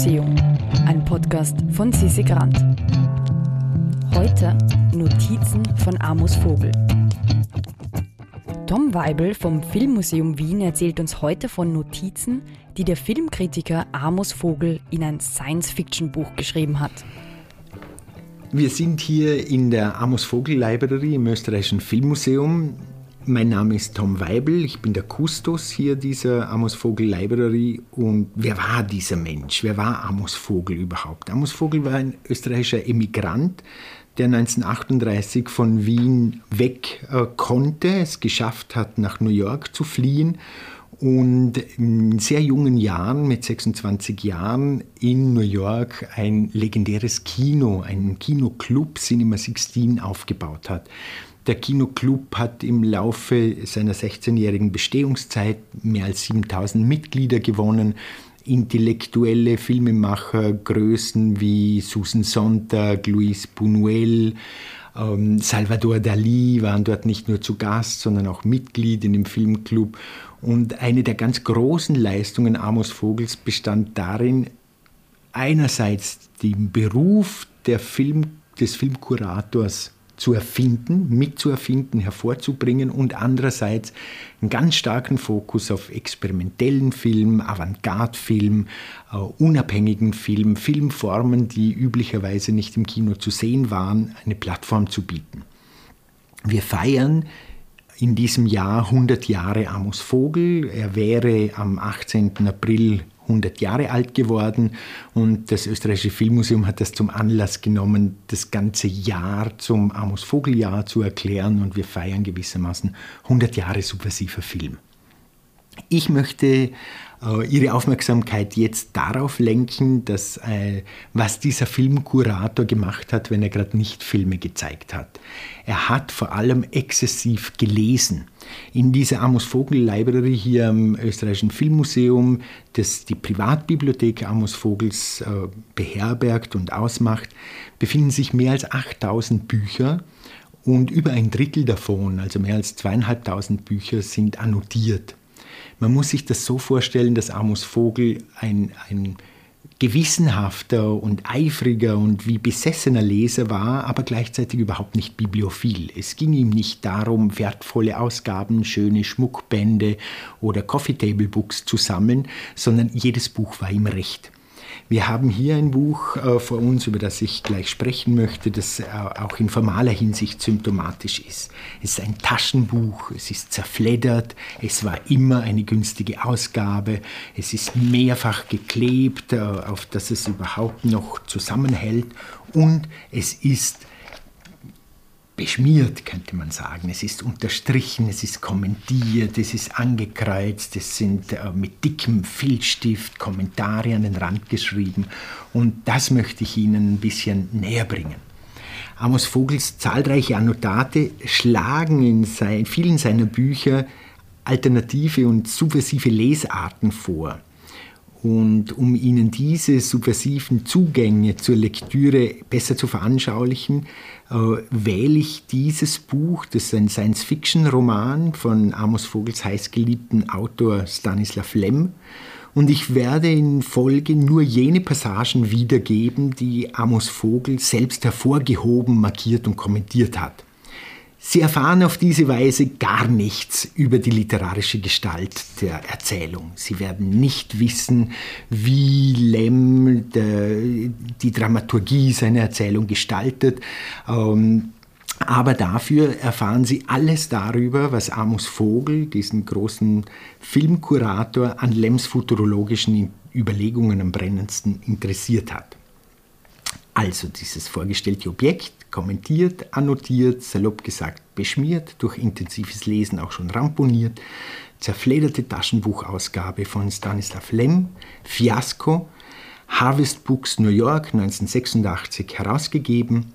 Filmmuseum, ein Podcast von Sissi Grant. Heute Notizen von Amos Vogel. Tom Weibel vom Filmmuseum Wien erzählt uns heute von Notizen, die der Filmkritiker Amos Vogel in ein Science-Fiction-Buch geschrieben hat. Wir sind hier in der Amos Vogel Library im österreichischen Filmmuseum. Mein Name ist Tom Weibel, ich bin der Kustos hier dieser Amos Vogel Library. Und wer war dieser Mensch? Wer war Amos Vogel überhaupt? Amos Vogel war ein österreichischer Emigrant, der 1938 von Wien weg äh, konnte, es geschafft hat, nach New York zu fliehen und in sehr jungen Jahren, mit 26 Jahren, in New York ein legendäres Kino, einen Kinoclub Cinema 16 aufgebaut hat. Der Kinoclub hat im Laufe seiner 16-jährigen Bestehungszeit mehr als 7000 Mitglieder gewonnen. Intellektuelle Filmemacher, Größen wie Susan Sontag, Luis Buñuel, ähm, Salvador Dali waren dort nicht nur zu Gast, sondern auch Mitglied in dem Filmclub. Und eine der ganz großen Leistungen Amos Vogels bestand darin, einerseits den Beruf Film, des Filmkurators zu erfinden, mitzuerfinden, hervorzubringen und andererseits einen ganz starken Fokus auf experimentellen Film, Avantgarde-Film, uh, unabhängigen Film, Filmformen, die üblicherweise nicht im Kino zu sehen waren, eine Plattform zu bieten. Wir feiern in diesem Jahr 100 Jahre Amos Vogel. Er wäre am 18. April 100 Jahre alt geworden und das österreichische Filmmuseum hat das zum Anlass genommen, das ganze Jahr zum Amos Vogeljahr zu erklären und wir feiern gewissermaßen 100 Jahre subversiver Film. Ich möchte äh, Ihre Aufmerksamkeit jetzt darauf lenken, dass, äh, was dieser Filmkurator gemacht hat, wenn er gerade nicht Filme gezeigt hat. Er hat vor allem exzessiv gelesen. In dieser Amos Vogel Library hier am Österreichischen Filmmuseum, das die Privatbibliothek Amos Vogels äh, beherbergt und ausmacht, befinden sich mehr als 8000 Bücher und über ein Drittel davon, also mehr als zweieinhalbtausend Bücher, sind annotiert. Man muss sich das so vorstellen, dass Amos Vogel ein, ein gewissenhafter und eifriger und wie besessener Leser war, aber gleichzeitig überhaupt nicht bibliophil. Es ging ihm nicht darum, wertvolle Ausgaben, schöne Schmuckbände oder Coffee Table Books zu sammeln, sondern jedes Buch war ihm recht. Wir haben hier ein Buch äh, vor uns, über das ich gleich sprechen möchte, das äh, auch in formaler Hinsicht symptomatisch ist. Es ist ein Taschenbuch, es ist zerfleddert, es war immer eine günstige Ausgabe, es ist mehrfach geklebt, äh, auf dass es überhaupt noch zusammenhält. Und es ist beschmiert, könnte man sagen. Es ist unterstrichen, es ist kommentiert, es ist angekreuzt, es sind äh, mit dickem Filzstift Kommentare an den Rand geschrieben. Und das möchte ich Ihnen ein bisschen näher bringen. Amos Vogels zahlreiche Annotate schlagen in sein, vielen seiner Bücher alternative und subversive Lesarten vor. Und um Ihnen diese subversiven Zugänge zur Lektüre besser zu veranschaulichen, äh, wähle ich dieses Buch, das ist ein Science-Fiction-Roman von Amos Vogels heißgeliebten Autor Stanislav Lem. Und ich werde in Folge nur jene Passagen wiedergeben, die Amos Vogel selbst hervorgehoben, markiert und kommentiert hat. Sie erfahren auf diese Weise gar nichts über die literarische Gestalt der Erzählung. Sie werden nicht wissen, wie Lem die Dramaturgie seiner Erzählung gestaltet. Ähm, aber dafür erfahren Sie alles darüber, was Amos Vogel, diesen großen Filmkurator, an Lems futurologischen Überlegungen am brennendsten interessiert hat. Also dieses vorgestellte Objekt kommentiert, annotiert, salopp gesagt beschmiert, durch intensives Lesen auch schon ramponiert, zerflederte Taschenbuchausgabe von Stanislav Lem, Fiasko, Harvest Books New York 1986 herausgegeben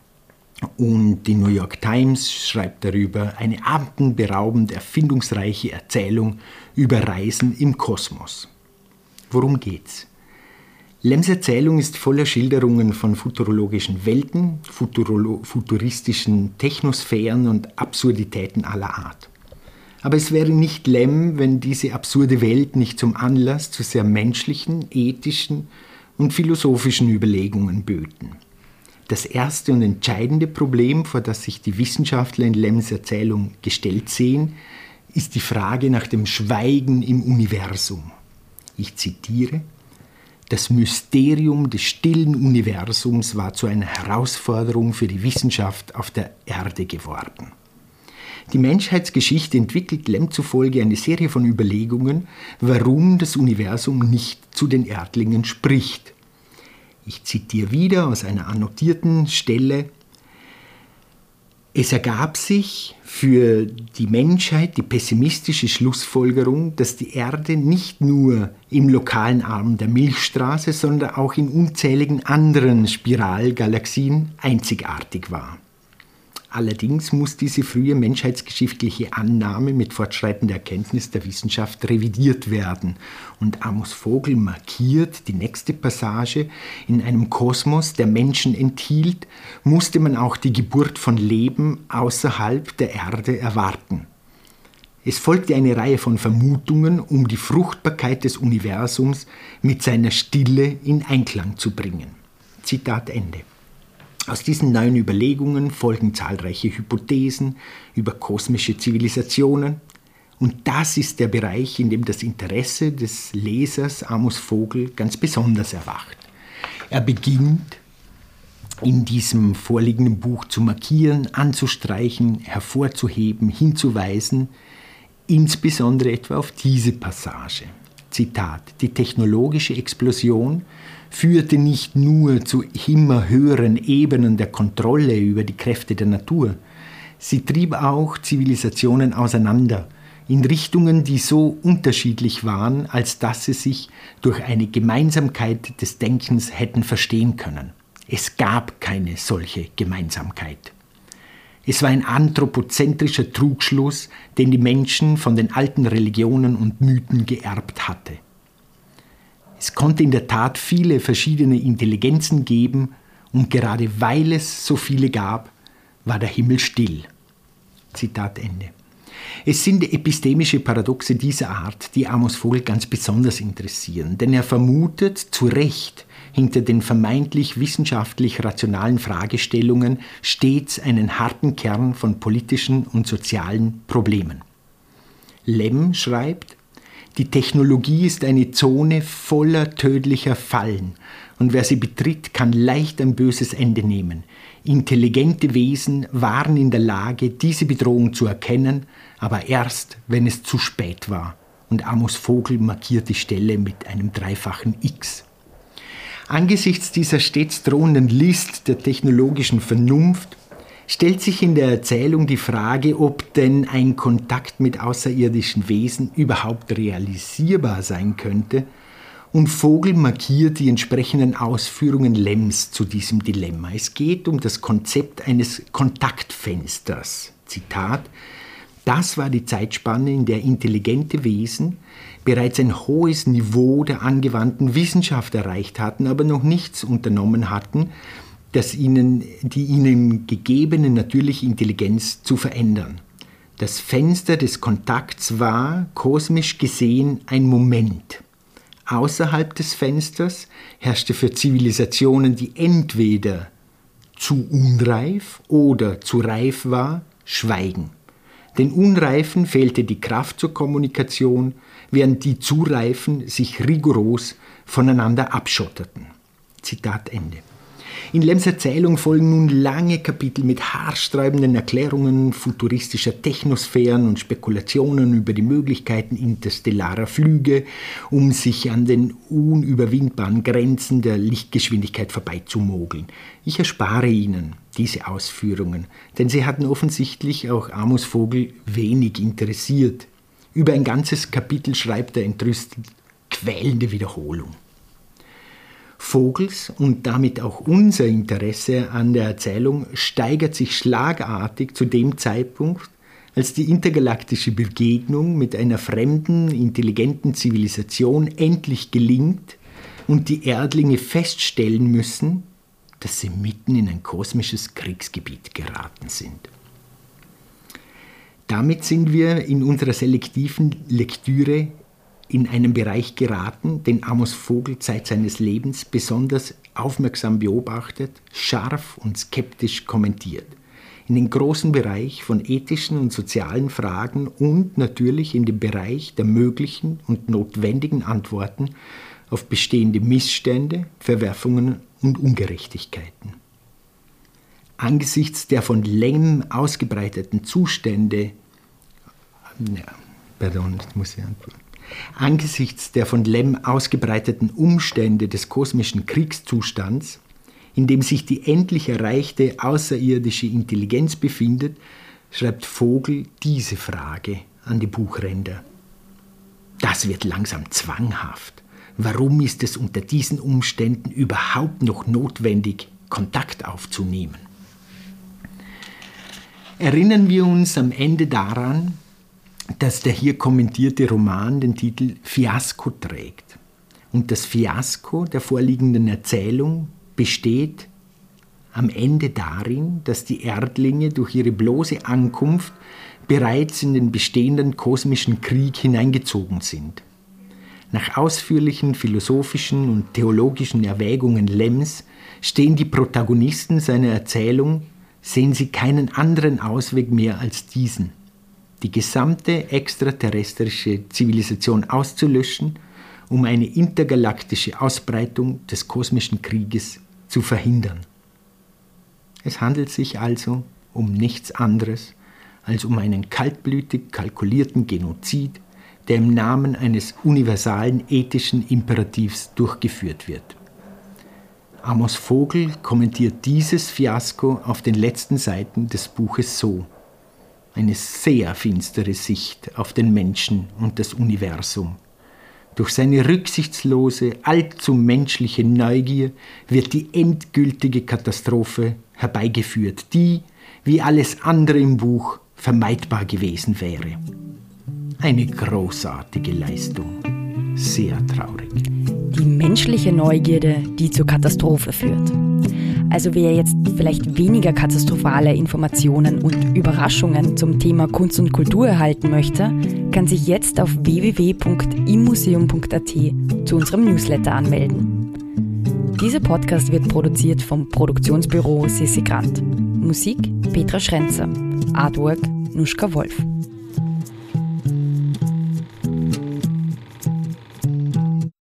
und die New York Times schreibt darüber eine atemberaubend erfindungsreiche Erzählung über Reisen im Kosmos. Worum geht's? Lems Erzählung ist voller Schilderungen von futurologischen Welten, futuristischen Technosphären und Absurditäten aller Art. Aber es wäre nicht Lem, wenn diese absurde Welt nicht zum Anlass zu sehr menschlichen, ethischen und philosophischen Überlegungen böten. Das erste und entscheidende Problem, vor das sich die Wissenschaftler in Lems Erzählung gestellt sehen, ist die Frage nach dem Schweigen im Universum. Ich zitiere, das Mysterium des stillen Universums war zu einer Herausforderung für die Wissenschaft auf der Erde geworden. Die Menschheitsgeschichte entwickelt Lem zufolge eine Serie von Überlegungen, warum das Universum nicht zu den Erdlingen spricht. Ich zitiere wieder aus einer annotierten Stelle. Es ergab sich für die Menschheit die pessimistische Schlussfolgerung, dass die Erde nicht nur im lokalen Arm der Milchstraße, sondern auch in unzähligen anderen Spiralgalaxien einzigartig war. Allerdings muss diese frühe menschheitsgeschichtliche Annahme mit fortschreitender Erkenntnis der Wissenschaft revidiert werden. Und Amos Vogel markiert die nächste Passage. In einem Kosmos, der Menschen enthielt, musste man auch die Geburt von Leben außerhalb der Erde erwarten. Es folgte eine Reihe von Vermutungen, um die Fruchtbarkeit des Universums mit seiner Stille in Einklang zu bringen. Zitat Ende. Aus diesen neuen Überlegungen folgen zahlreiche Hypothesen über kosmische Zivilisationen. Und das ist der Bereich, in dem das Interesse des Lesers Amos Vogel ganz besonders erwacht. Er beginnt in diesem vorliegenden Buch zu markieren, anzustreichen, hervorzuheben, hinzuweisen, insbesondere etwa auf diese Passage. Zitat, die technologische Explosion führte nicht nur zu immer höheren Ebenen der Kontrolle über die Kräfte der Natur, sie trieb auch Zivilisationen auseinander in Richtungen, die so unterschiedlich waren, als dass sie sich durch eine Gemeinsamkeit des Denkens hätten verstehen können. Es gab keine solche Gemeinsamkeit. Es war ein anthropozentrischer Trugschluss, den die Menschen von den alten Religionen und Mythen geerbt hatte. Es konnte in der Tat viele verschiedene Intelligenzen geben und gerade weil es so viele gab, war der Himmel still. Zitat Ende. Es sind epistemische Paradoxe dieser Art, die Amos Vogel ganz besonders interessieren, denn er vermutet zu Recht hinter den vermeintlich wissenschaftlich rationalen Fragestellungen stets einen harten Kern von politischen und sozialen Problemen. Lem schreibt, die Technologie ist eine Zone voller tödlicher Fallen und wer sie betritt, kann leicht ein böses Ende nehmen. Intelligente Wesen waren in der Lage, diese Bedrohung zu erkennen, aber erst, wenn es zu spät war. Und Amos Vogel markiert die Stelle mit einem dreifachen X. Angesichts dieser stets drohenden List der technologischen Vernunft stellt sich in der Erzählung die Frage, ob denn ein Kontakt mit außerirdischen Wesen überhaupt realisierbar sein könnte. Und Vogel markiert die entsprechenden Ausführungen Lems zu diesem Dilemma. Es geht um das Konzept eines Kontaktfensters. Zitat. Das war die Zeitspanne, in der intelligente Wesen bereits ein hohes Niveau der angewandten Wissenschaft erreicht hatten, aber noch nichts unternommen hatten, das ihnen, die ihnen gegebene natürliche Intelligenz zu verändern. Das Fenster des Kontakts war, kosmisch gesehen, ein Moment. Außerhalb des Fensters herrschte für Zivilisationen, die entweder zu unreif oder zu reif war, Schweigen. Den Unreifen fehlte die Kraft zur Kommunikation, während die Zureifen sich rigoros voneinander abschotterten. Zitat Ende. In Lems Erzählung folgen nun lange Kapitel mit haarsträubenden Erklärungen futuristischer Technosphären und Spekulationen über die Möglichkeiten interstellarer Flüge, um sich an den unüberwindbaren Grenzen der Lichtgeschwindigkeit vorbeizumogeln. Ich erspare Ihnen diese Ausführungen, denn sie hatten offensichtlich auch Amos Vogel wenig interessiert. Über ein ganzes Kapitel schreibt er entrüstet quälende Wiederholung. Vogels und damit auch unser Interesse an der Erzählung steigert sich schlagartig zu dem Zeitpunkt, als die intergalaktische Begegnung mit einer fremden, intelligenten Zivilisation endlich gelingt und die Erdlinge feststellen müssen, dass sie mitten in ein kosmisches Kriegsgebiet geraten sind. Damit sind wir in unserer selektiven Lektüre in einen Bereich geraten, den Amos Vogel Zeit seines Lebens besonders aufmerksam beobachtet, scharf und skeptisch kommentiert. In den großen Bereich von ethischen und sozialen Fragen und natürlich in den Bereich der möglichen und notwendigen Antworten auf bestehende Missstände, Verwerfungen und Ungerechtigkeiten. Angesichts der von Lem ausgebreiteten Zustände, ja, pardon, das muss ich antworten. Angesichts der von Lem ausgebreiteten Umstände des kosmischen Kriegszustands, in dem sich die endlich erreichte außerirdische Intelligenz befindet, schreibt Vogel diese Frage an die Buchränder. Das wird langsam zwanghaft. Warum ist es unter diesen Umständen überhaupt noch notwendig, Kontakt aufzunehmen? Erinnern wir uns am Ende daran, dass der hier kommentierte Roman den Titel Fiasko trägt. Und das Fiasko der vorliegenden Erzählung besteht am Ende darin, dass die Erdlinge durch ihre bloße Ankunft bereits in den bestehenden kosmischen Krieg hineingezogen sind. Nach ausführlichen philosophischen und theologischen Erwägungen Lems stehen die Protagonisten seiner Erzählung, sehen sie keinen anderen Ausweg mehr als diesen – die gesamte extraterrestrische Zivilisation auszulöschen, um eine intergalaktische Ausbreitung des kosmischen Krieges zu verhindern. Es handelt sich also um nichts anderes als um einen kaltblütig kalkulierten Genozid, der im Namen eines universalen ethischen Imperativs durchgeführt wird. Amos Vogel kommentiert dieses Fiasko auf den letzten Seiten des Buches so eine sehr finstere Sicht auf den Menschen und das Universum. Durch seine rücksichtslose, allzu menschliche Neugier wird die endgültige Katastrophe herbeigeführt, die, wie alles andere im Buch, vermeidbar gewesen wäre. Eine großartige Leistung. Sehr traurig. Die menschliche Neugierde, die zur Katastrophe führt. Also wer jetzt vielleicht weniger katastrophale Informationen und Überraschungen zum Thema Kunst und Kultur erhalten möchte, kann sich jetzt auf www.immuseum.at zu unserem Newsletter anmelden. Dieser Podcast wird produziert vom Produktionsbüro Sissi Grant. Musik Petra Schrenzer. Artwork Nuschka Wolf.